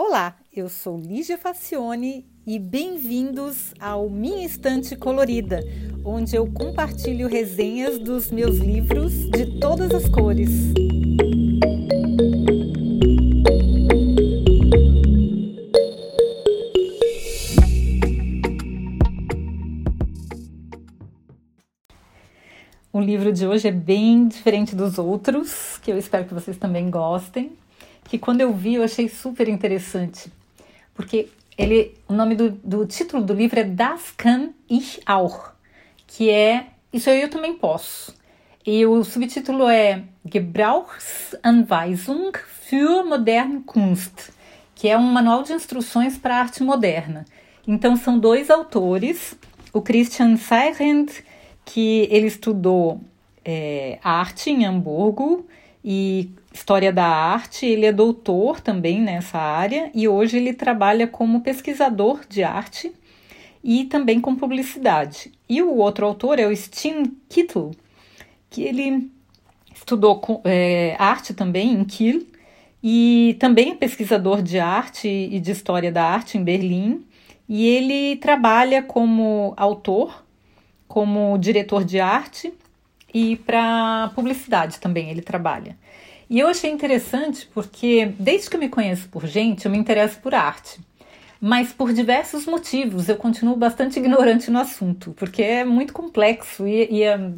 Olá, eu sou Lígia Facione e bem-vindos ao Minha Estante Colorida, onde eu compartilho resenhas dos meus livros de todas as cores. O livro de hoje é bem diferente dos outros, que eu espero que vocês também gostem. Que quando eu vi eu achei super interessante, porque ele, o nome do, do título do livro é Das kann ich auch, que é Isso eu também posso. E o subtítulo é Gebrauchsanweisung für moderne Kunst, que é um manual de instruções para arte moderna. Então são dois autores, o Christian Seirend que ele estudou é, arte em Hamburgo e história da arte. Ele é doutor também nessa área e hoje ele trabalha como pesquisador de arte e também com publicidade. E o outro autor é o Steen Kittel, que ele estudou é, arte também em Kiel e também é pesquisador de arte e de história da arte em Berlim. E ele trabalha como autor como diretor de arte e para publicidade também ele trabalha. E eu achei interessante porque, desde que eu me conheço por gente, eu me interesso por arte. Mas por diversos motivos eu continuo bastante ignorante no assunto, porque é muito complexo e, e, é,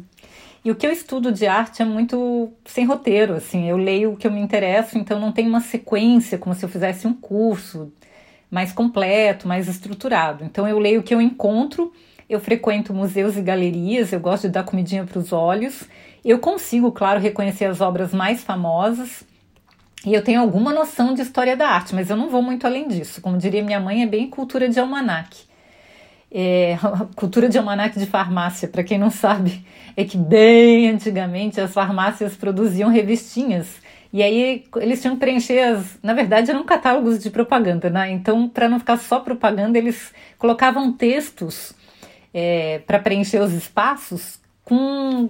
e o que eu estudo de arte é muito sem roteiro. Assim, eu leio o que eu me interesso, então não tem uma sequência como se eu fizesse um curso mais completo, mais estruturado. Então eu leio o que eu encontro eu frequento museus e galerias, eu gosto de dar comidinha para os olhos. Eu consigo, claro, reconhecer as obras mais famosas e eu tenho alguma noção de história da arte, mas eu não vou muito além disso. Como diria minha mãe, é bem cultura de almanaque. É, cultura de almanaque de farmácia, para quem não sabe, é que bem antigamente as farmácias produziam revistinhas e aí eles tinham que preencher as. Na verdade, eram catálogos de propaganda, né? Então, para não ficar só propaganda, eles colocavam textos é, para preencher os espaços com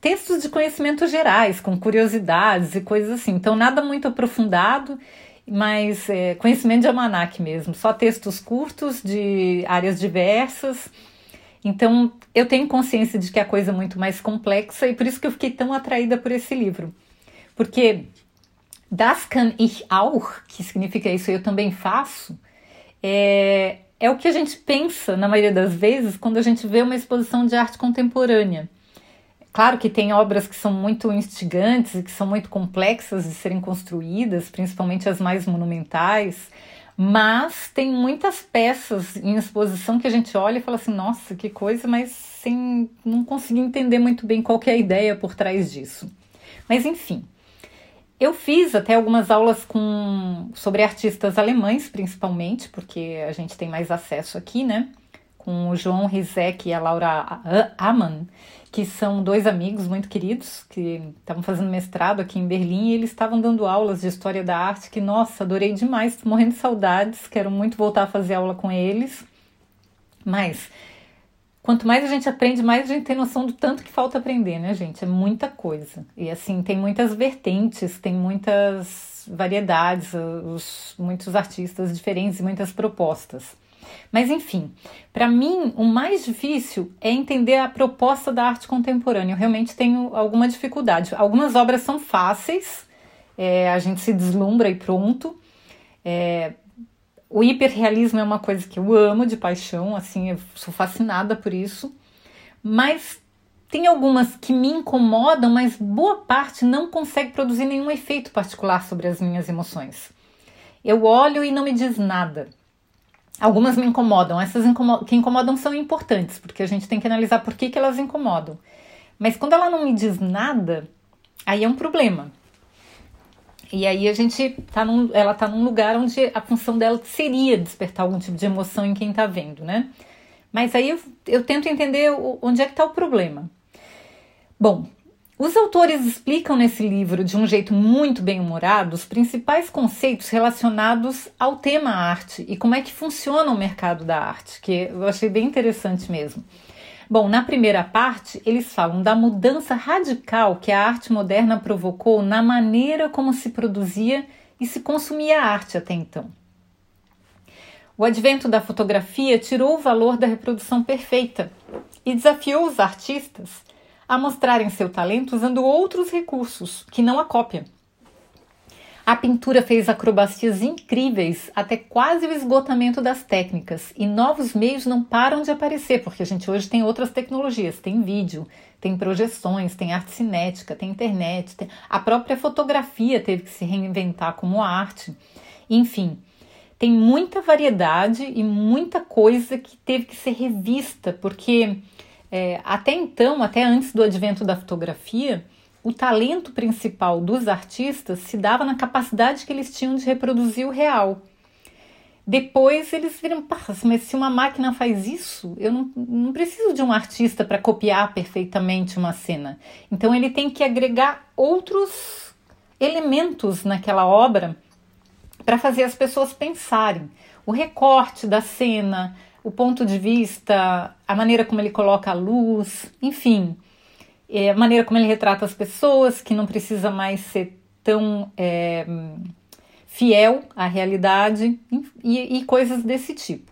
textos de conhecimento gerais, com curiosidades e coisas assim. Então, nada muito aprofundado, mas é, conhecimento de almanac mesmo, só textos curtos de áreas diversas. Então, eu tenho consciência de que é a coisa é muito mais complexa e por isso que eu fiquei tão atraída por esse livro. Porque das kann ich auch, que significa isso eu também faço, é, é o que a gente pensa, na maioria das vezes, quando a gente vê uma exposição de arte contemporânea. Claro que tem obras que são muito instigantes e que são muito complexas de serem construídas, principalmente as mais monumentais, mas tem muitas peças em exposição que a gente olha e fala assim: nossa, que coisa, mas sem não conseguir entender muito bem qual é a ideia por trás disso. Mas enfim, eu fiz até algumas aulas com sobre artistas alemães, principalmente, porque a gente tem mais acesso aqui, né? Com o João Rizek e a Laura Amann, que são dois amigos muito queridos que estavam fazendo mestrado aqui em Berlim e eles estavam dando aulas de história da arte que, nossa, adorei demais, tô morrendo de saudades, quero muito voltar a fazer aula com eles. Mas Quanto mais a gente aprende, mais a gente tem noção do tanto que falta aprender, né, gente? É muita coisa. E assim, tem muitas vertentes, tem muitas variedades, os, muitos artistas diferentes e muitas propostas. Mas enfim, para mim o mais difícil é entender a proposta da arte contemporânea. Eu realmente tenho alguma dificuldade. Algumas obras são fáceis, é, a gente se deslumbra e pronto. É, o hiperrealismo é uma coisa que eu amo de paixão, assim, eu sou fascinada por isso. Mas tem algumas que me incomodam, mas boa parte não consegue produzir nenhum efeito particular sobre as minhas emoções. Eu olho e não me diz nada. Algumas me incomodam, essas que incomodam são importantes, porque a gente tem que analisar por que, que elas incomodam. Mas quando ela não me diz nada, aí é um problema. E aí a gente tá num, ela tá num lugar onde a função dela seria despertar algum tipo de emoção em quem tá vendo, né? Mas aí eu, eu tento entender onde é que tá o problema. Bom, os autores explicam nesse livro de um jeito muito bem humorado os principais conceitos relacionados ao tema arte e como é que funciona o mercado da arte, que eu achei bem interessante mesmo. Bom, na primeira parte, eles falam da mudança radical que a arte moderna provocou na maneira como se produzia e se consumia a arte até então. O advento da fotografia tirou o valor da reprodução perfeita e desafiou os artistas a mostrarem seu talento usando outros recursos que não a cópia. A pintura fez acrobacias incríveis até quase o esgotamento das técnicas e novos meios não param de aparecer, porque a gente hoje tem outras tecnologias, tem vídeo, tem projeções, tem arte cinética, tem internet, tem... a própria fotografia teve que se reinventar como arte. Enfim, tem muita variedade e muita coisa que teve que ser revista, porque é, até então, até antes do advento da fotografia, o talento principal dos artistas se dava na capacidade que eles tinham de reproduzir o real. Depois eles viram, mas se uma máquina faz isso, eu não, não preciso de um artista para copiar perfeitamente uma cena. Então ele tem que agregar outros elementos naquela obra para fazer as pessoas pensarem. O recorte da cena, o ponto de vista, a maneira como ele coloca a luz, enfim é, a maneira como ele retrata as pessoas, que não precisa mais ser tão é, fiel à realidade e, e coisas desse tipo.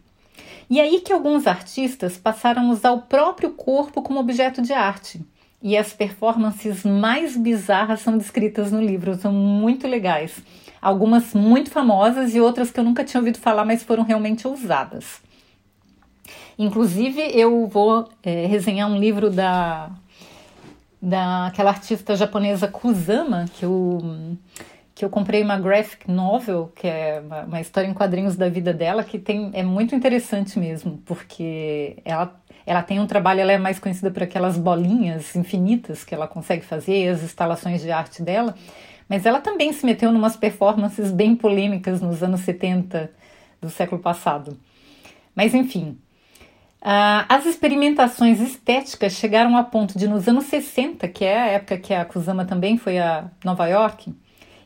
E aí que alguns artistas passaram a usar o próprio corpo como objeto de arte. E as performances mais bizarras são descritas no livro, são muito legais. Algumas muito famosas e outras que eu nunca tinha ouvido falar, mas foram realmente ousadas. Inclusive, eu vou é, resenhar um livro da daquela artista japonesa Kusama, que eu, que eu comprei uma graphic novel, que é uma, uma, história em quadrinhos da vida dela, que tem, é muito interessante mesmo, porque ela, ela tem um trabalho, ela é mais conhecida por aquelas bolinhas infinitas que ela consegue fazer, as instalações de arte dela, mas ela também se meteu em umas performances bem polêmicas nos anos 70 do século passado. Mas enfim, Uh, as experimentações estéticas chegaram a ponto de, nos anos 60, que é a época que a Kusama também foi a Nova York,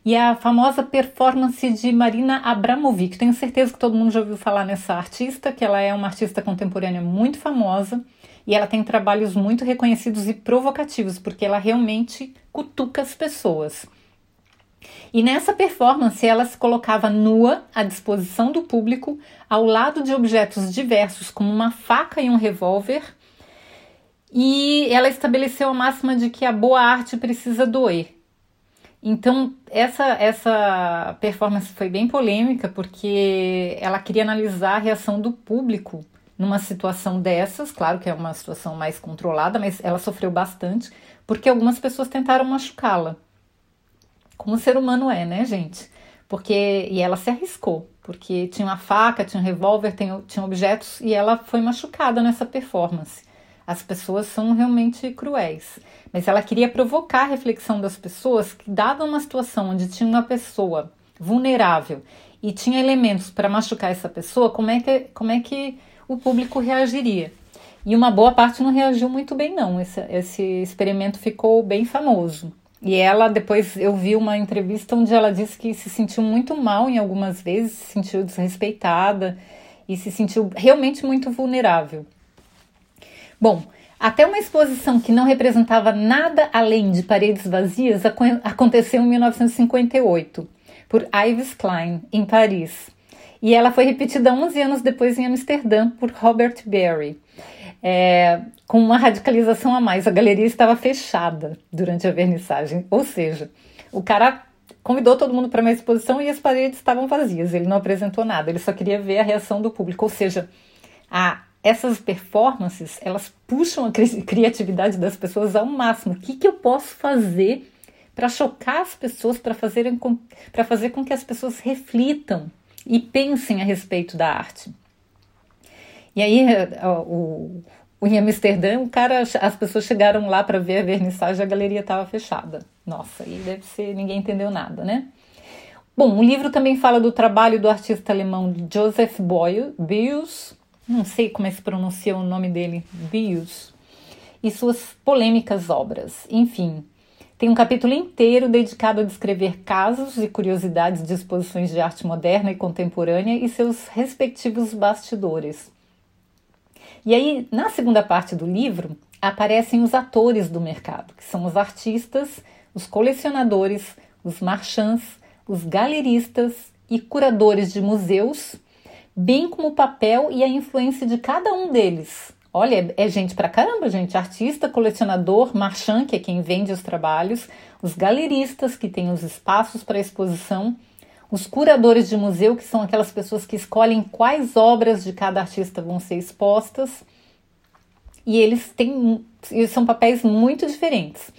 e a famosa performance de Marina Abramovic. Tenho certeza que todo mundo já ouviu falar nessa artista, que ela é uma artista contemporânea muito famosa e ela tem trabalhos muito reconhecidos e provocativos, porque ela realmente cutuca as pessoas. E nessa performance ela se colocava nua à disposição do público, ao lado de objetos diversos, como uma faca e um revólver. E ela estabeleceu a máxima de que a boa arte precisa doer. Então, essa, essa performance foi bem polêmica, porque ela queria analisar a reação do público numa situação dessas. Claro que é uma situação mais controlada, mas ela sofreu bastante, porque algumas pessoas tentaram machucá-la como ser humano é, né, gente? Porque e ela se arriscou, porque tinha uma faca, tinha um revólver, tinha, tinha objetos e ela foi machucada nessa performance. As pessoas são realmente cruéis, mas ela queria provocar a reflexão das pessoas que, dada uma situação onde tinha uma pessoa vulnerável e tinha elementos para machucar essa pessoa, como é que, como é que o público reagiria? E uma boa parte não reagiu muito bem, não. Esse, esse experimento ficou bem famoso. E ela, depois eu vi uma entrevista onde ela disse que se sentiu muito mal em algumas vezes, se sentiu desrespeitada e se sentiu realmente muito vulnerável. Bom, até uma exposição que não representava nada além de paredes vazias aconteceu em 1958, por Ives Klein, em Paris. E ela foi repetida 11 anos depois em Amsterdã, por Robert Barry é, com uma radicalização a mais. A galeria estava fechada durante a vernissagem, ou seja, o cara convidou todo mundo para uma exposição e as paredes estavam vazias. Ele não apresentou nada, ele só queria ver a reação do público. Ou seja, a, essas performances elas puxam a cri criatividade das pessoas ao máximo. O que, que eu posso fazer para chocar as pessoas, para fazer, fazer com que as pessoas reflitam e pensem a respeito da arte? E aí, o, o, em Amsterdã, cara, as pessoas chegaram lá para ver a vernissagem e a galeria estava fechada. Nossa, aí deve ser, ninguém entendeu nada, né? Bom, o livro também fala do trabalho do artista alemão Joseph Beuys, não sei como é que se pronuncia o nome dele, Beuys, e suas polêmicas obras. Enfim, tem um capítulo inteiro dedicado a descrever casos e curiosidades de exposições de arte moderna e contemporânea e seus respectivos bastidores. E aí, na segunda parte do livro, aparecem os atores do mercado, que são os artistas, os colecionadores, os marchands, os galeristas e curadores de museus, bem como o papel e a influência de cada um deles. Olha, é gente pra caramba, gente. Artista, colecionador, marchand, que é quem vende os trabalhos, os galeristas, que têm os espaços para exposição, os curadores de museu, que são aquelas pessoas que escolhem quais obras de cada artista vão ser expostas. E eles têm são papéis muito diferentes.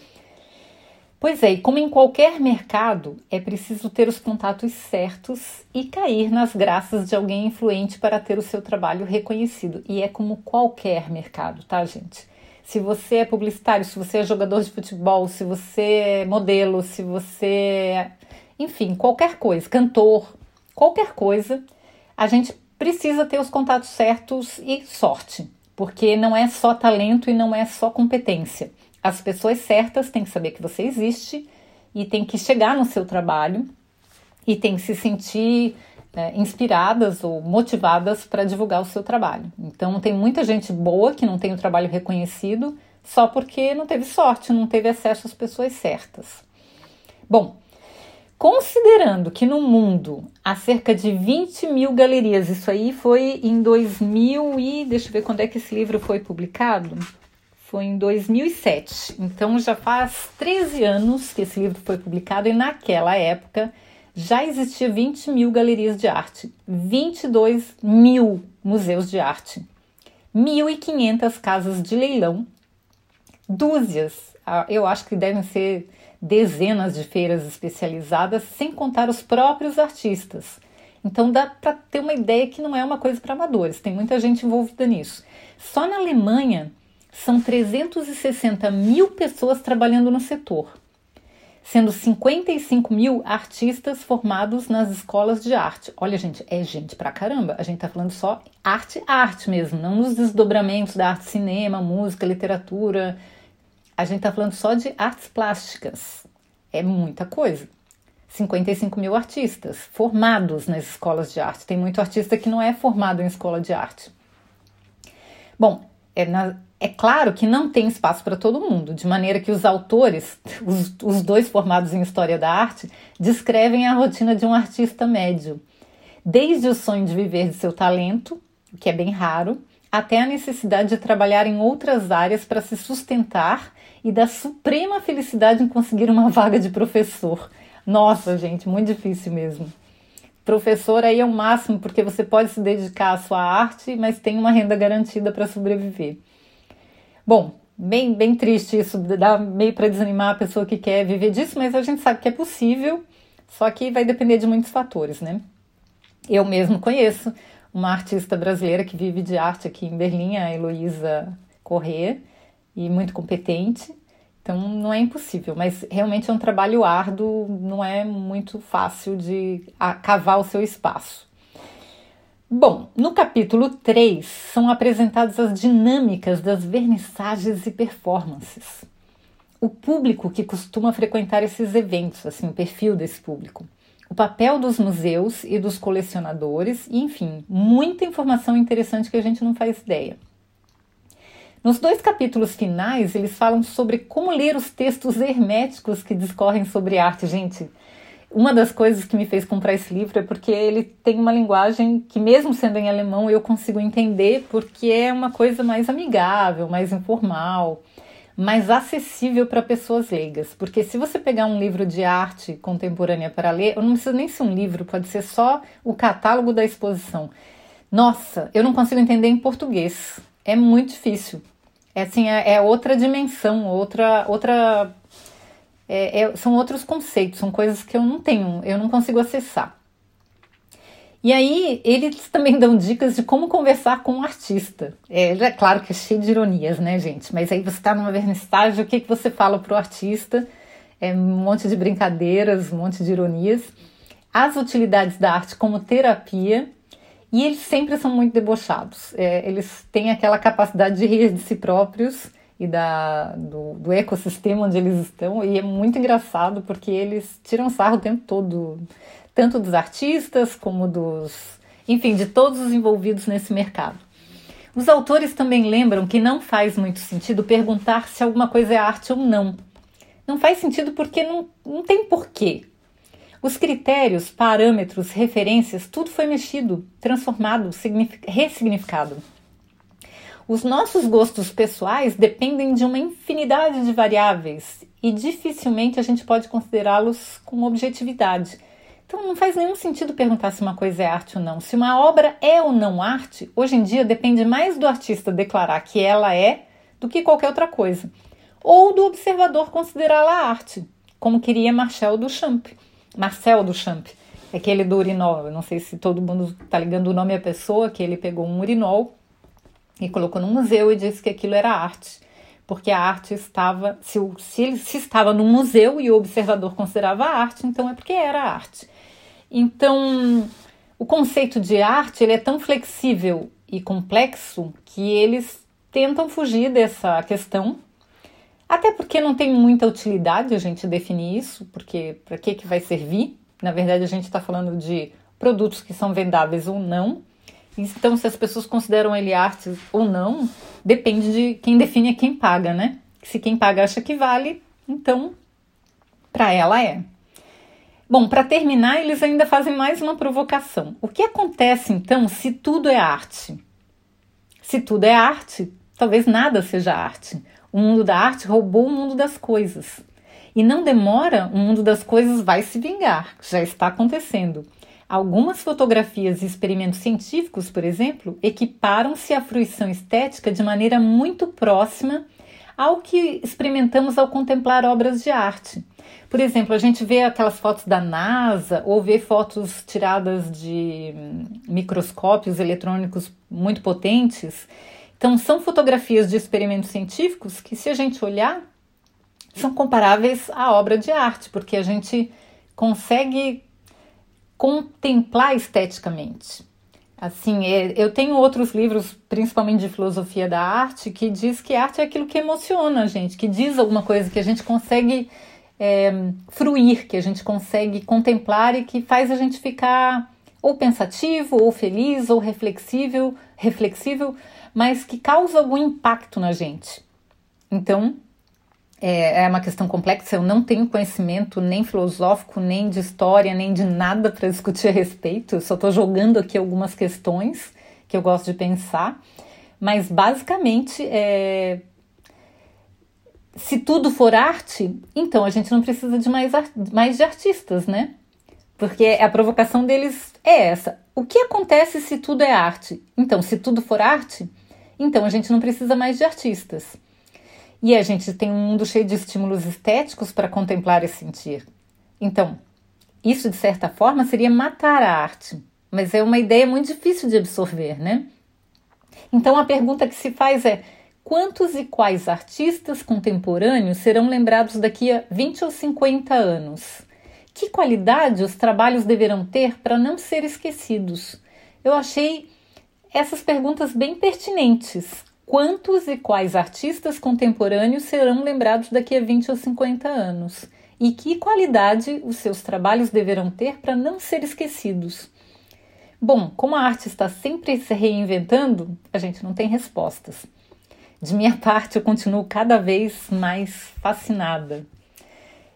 Pois é, e como em qualquer mercado, é preciso ter os contatos certos e cair nas graças de alguém influente para ter o seu trabalho reconhecido. E é como qualquer mercado, tá, gente? Se você é publicitário, se você é jogador de futebol, se você é modelo, se você é, enfim, qualquer coisa, cantor, qualquer coisa, a gente precisa ter os contatos certos e sorte, porque não é só talento e não é só competência as pessoas certas têm que saber que você existe e tem que chegar no seu trabalho e tem que se sentir é, inspiradas ou motivadas para divulgar o seu trabalho. Então, tem muita gente boa que não tem o trabalho reconhecido só porque não teve sorte, não teve acesso às pessoas certas. Bom, considerando que no mundo há cerca de 20 mil galerias, isso aí foi em 2000 e deixa eu ver quando é que esse livro foi publicado foi em 2007. Então já faz 13 anos que esse livro foi publicado e naquela época já existia 20 mil galerias de arte, 22 mil museus de arte, 1.500 casas de leilão, dúzias, ah, eu acho que devem ser dezenas de feiras especializadas, sem contar os próprios artistas. Então dá para ter uma ideia que não é uma coisa para amadores, tem muita gente envolvida nisso. Só na Alemanha são 360 mil pessoas trabalhando no setor, sendo 55 mil artistas formados nas escolas de arte. Olha, gente, é gente pra caramba. A gente tá falando só arte, arte mesmo, não nos desdobramentos da arte, cinema, música, literatura. A gente tá falando só de artes plásticas. É muita coisa. 55 mil artistas formados nas escolas de arte. Tem muito artista que não é formado em escola de arte. Bom, é na, é claro que não tem espaço para todo mundo, de maneira que os autores, os, os dois formados em História da Arte, descrevem a rotina de um artista médio, desde o sonho de viver de seu talento, o que é bem raro, até a necessidade de trabalhar em outras áreas para se sustentar e da suprema felicidade em conseguir uma vaga de professor. Nossa, gente, muito difícil mesmo. Professor aí é o máximo porque você pode se dedicar à sua arte, mas tem uma renda garantida para sobreviver. Bom, bem, bem triste isso, dá meio para desanimar a pessoa que quer viver disso, mas a gente sabe que é possível, só que vai depender de muitos fatores, né? Eu mesmo conheço uma artista brasileira que vive de arte aqui em Berlim, a Heloísa Corrêa, e muito competente. Então não é impossível, mas realmente é um trabalho árduo, não é muito fácil de cavar o seu espaço. Bom, no capítulo 3 são apresentadas as dinâmicas das vernissagens e performances. O público que costuma frequentar esses eventos, assim, o perfil desse público. O papel dos museus e dos colecionadores, e, enfim, muita informação interessante que a gente não faz ideia. Nos dois capítulos finais, eles falam sobre como ler os textos herméticos que discorrem sobre arte. Gente, uma das coisas que me fez comprar esse livro é porque ele tem uma linguagem que, mesmo sendo em alemão, eu consigo entender, porque é uma coisa mais amigável, mais informal, mais acessível para pessoas leigas. Porque se você pegar um livro de arte contemporânea para ler, não precisa nem ser um livro, pode ser só o catálogo da exposição. Nossa, eu não consigo entender em português. É muito difícil. É assim, é, é outra dimensão, outra outra é, é, são outros conceitos, são coisas que eu não tenho, eu não consigo acessar. E aí, eles também dão dicas de como conversar com um artista. É, é claro que é cheio de ironias, né, gente? Mas aí você está numa vernissagem, o que, que você fala para o artista? É um monte de brincadeiras, um monte de ironias. As utilidades da arte como terapia. E eles sempre são muito debochados. É, eles têm aquela capacidade de rir de si próprios e da, do, do, ecossistema onde eles estão. E é muito engraçado porque eles tiram sarro o tempo todo, tanto dos artistas como dos. enfim, de todos os envolvidos nesse mercado. Os autores também lembram que não faz muito sentido perguntar se alguma coisa é arte ou não. Não faz sentido porque não, não tem porquê. Os critérios, parâmetros, referências, tudo foi mexido, transformado, ressignificado. Os nossos gostos pessoais dependem de uma infinidade de variáveis e dificilmente a gente pode considerá-los com objetividade. Então não faz nenhum sentido perguntar se uma coisa é arte ou não. Se uma obra é ou não arte, hoje em dia depende mais do artista declarar que ela é do que qualquer outra coisa, ou do observador considerá-la arte, como queria Marcel Duchamp. Marcel Duchamp, aquele do urinol. Eu não sei se todo mundo está ligando o nome à pessoa, que ele pegou um urinol e colocou no museu e disse que aquilo era arte. Porque a arte estava, se, se ele se estava no museu e o observador considerava arte, então é porque era arte. Então, o conceito de arte ele é tão flexível e complexo que eles tentam fugir dessa questão, até porque não tem muita utilidade a gente definir isso, porque para que, que vai servir? Na verdade, a gente está falando de produtos que são vendáveis ou não. Então, se as pessoas consideram ele arte ou não, depende de quem define é quem paga, né? Se quem paga acha que vale, então para ela é. Bom, para terminar, eles ainda fazem mais uma provocação. O que acontece então se tudo é arte? Se tudo é arte, talvez nada seja arte. O mundo da arte roubou o mundo das coisas. E não demora, o mundo das coisas vai se vingar, já está acontecendo. Algumas fotografias e experimentos científicos, por exemplo, equiparam-se à fruição estética de maneira muito próxima ao que experimentamos ao contemplar obras de arte. Por exemplo, a gente vê aquelas fotos da NASA ou vê fotos tiradas de hum, microscópios eletrônicos muito potentes. Então, são fotografias de experimentos científicos que, se a gente olhar, são comparáveis à obra de arte, porque a gente consegue contemplar esteticamente. Assim, é, eu tenho outros livros, principalmente de filosofia da arte, que diz que arte é aquilo que emociona a gente, que diz alguma coisa que a gente consegue é, fruir, que a gente consegue contemplar e que faz a gente ficar ou pensativo, ou feliz, ou reflexível, reflexível, mas que causa algum impacto na gente. Então, é, é uma questão complexa. Eu não tenho conhecimento nem filosófico, nem de história, nem de nada para discutir a respeito. Só estou jogando aqui algumas questões que eu gosto de pensar. Mas, basicamente, é, se tudo for arte, então a gente não precisa de mais, mais de artistas, né? Porque a provocação deles é essa. O que acontece se tudo é arte? Então, se tudo for arte, então a gente não precisa mais de artistas. E a gente tem um mundo cheio de estímulos estéticos para contemplar e sentir. Então, isso de certa forma seria matar a arte, mas é uma ideia muito difícil de absorver, né? Então a pergunta que se faz é: quantos e quais artistas contemporâneos serão lembrados daqui a 20 ou 50 anos? Que qualidade os trabalhos deverão ter para não ser esquecidos? Eu achei essas perguntas bem pertinentes. Quantos e quais artistas contemporâneos serão lembrados daqui a 20 ou 50 anos? E que qualidade os seus trabalhos deverão ter para não ser esquecidos? Bom, como a arte está sempre se reinventando, a gente não tem respostas. De minha parte, eu continuo cada vez mais fascinada.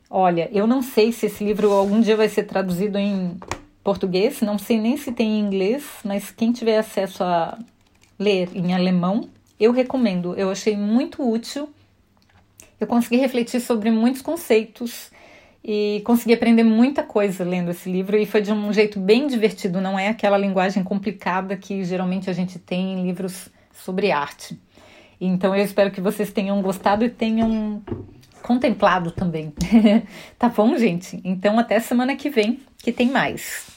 Olha, eu não sei se esse livro algum dia vai ser traduzido em português, não sei nem se tem em inglês, mas quem tiver acesso a ler em alemão, eu recomendo. Eu achei muito útil. Eu consegui refletir sobre muitos conceitos e consegui aprender muita coisa lendo esse livro e foi de um jeito bem divertido, não é aquela linguagem complicada que geralmente a gente tem em livros sobre arte. Então eu espero que vocês tenham gostado e tenham contemplado também. tá bom, gente? Então até semana que vem, que tem mais.